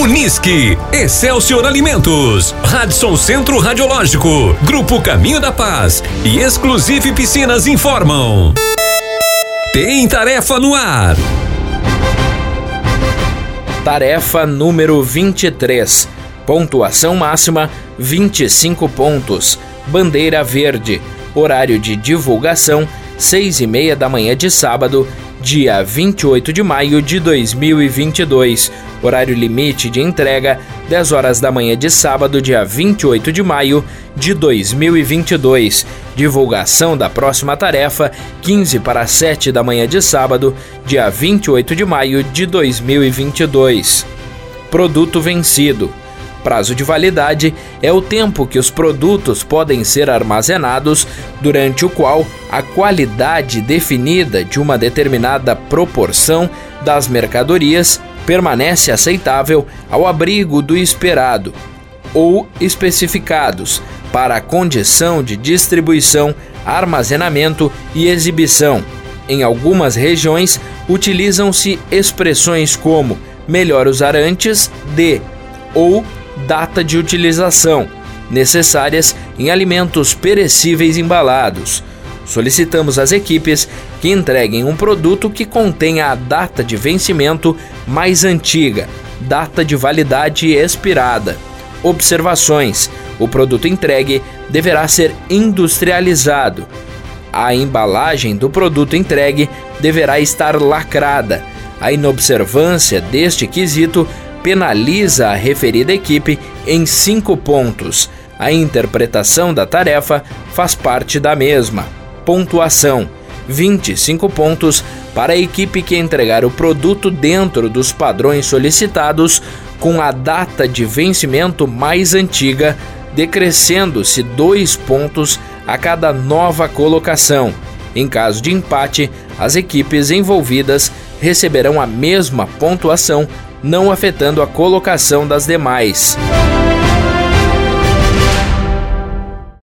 Unisque, Excelsior Alimentos, Radisson Centro Radiológico, Grupo Caminho da Paz e Exclusive Piscinas informam. Tem tarefa no ar. Tarefa número 23. Pontuação máxima 25 pontos. Bandeira verde. Horário de divulgação 6 e meia da manhã de sábado dia 28 de maio de 2022. Horário limite de entrega: 10 horas da manhã de sábado, dia 28 de maio de 2022. Divulgação da próxima tarefa: 15 para 7 da manhã de sábado, dia 28 de maio de 2022. Produto vencido. Prazo de validade é o tempo que os produtos podem ser armazenados, durante o qual a qualidade definida de uma determinada proporção das mercadorias permanece aceitável ao abrigo do esperado ou especificados para a condição de distribuição, armazenamento e exibição. Em algumas regiões, utilizam-se expressões como melhor usar antes de ou data de utilização, necessárias em alimentos perecíveis embalados. Solicitamos às equipes que entreguem um produto que contenha a data de vencimento mais antiga, data de validade expirada. Observações: o produto entregue deverá ser industrializado. A embalagem do produto entregue deverá estar lacrada. A inobservância deste quesito penaliza a referida equipe em cinco pontos. A interpretação da tarefa faz parte da mesma. Pontuação: 25 pontos para a equipe que entregar o produto dentro dos padrões solicitados com a data de vencimento mais antiga, decrescendo-se dois pontos a cada nova colocação. Em caso de empate, as equipes envolvidas receberão a mesma pontuação não afetando a colocação das demais.